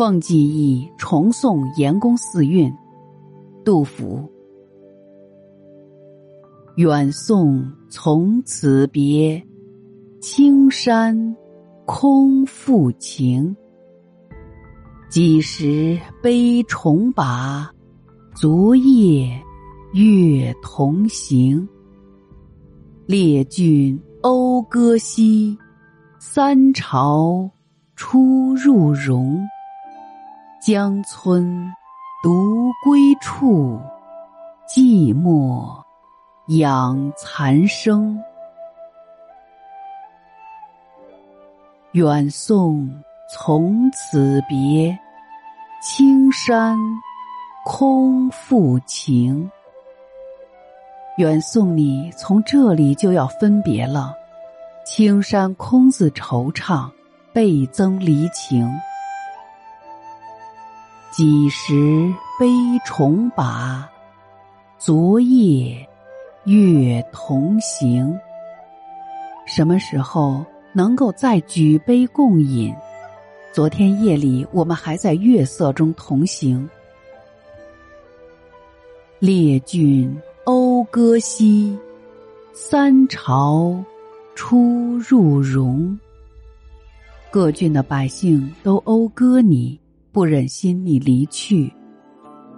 奉记忆重送严公四韵，杜甫。远送从此别，青山空复情。几时悲重把，昨夜月同行。列郡讴歌兮，三朝出入荣。江村独归处，寂寞养残生。远送从此别，青山空复情。远送你从这里就要分别了，青山空自惆怅，倍增离情。几时悲重把，昨夜月同行。什么时候能够再举杯共饮？昨天夜里我们还在月色中同行。列郡讴歌兮，三朝出入荣。各郡的百姓都讴歌你。不忍心你离去，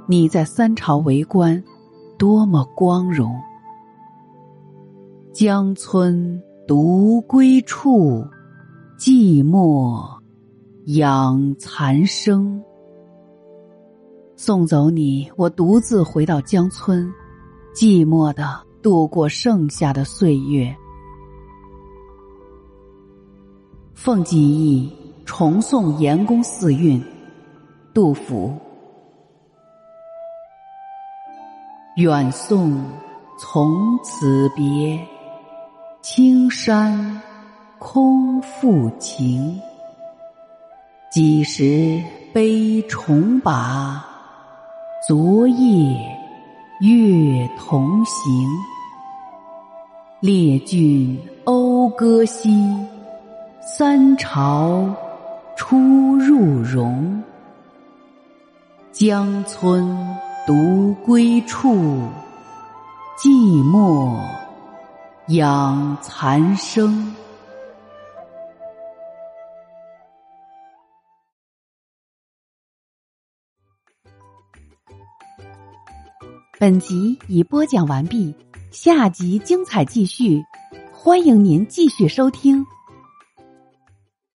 你在三朝为官，多么光荣！江村独归处，寂寞养残生。送走你，我独自回到江村，寂寞的度过剩下的岁月。奉记忆重送严公四韵。杜甫，远送从此别，青山空复情。几时悲重把，昨夜月同行。列郡讴歌兮，三朝出入荣。江村独归处，寂寞养残生。本集已播讲完毕，下集精彩继续，欢迎您继续收听。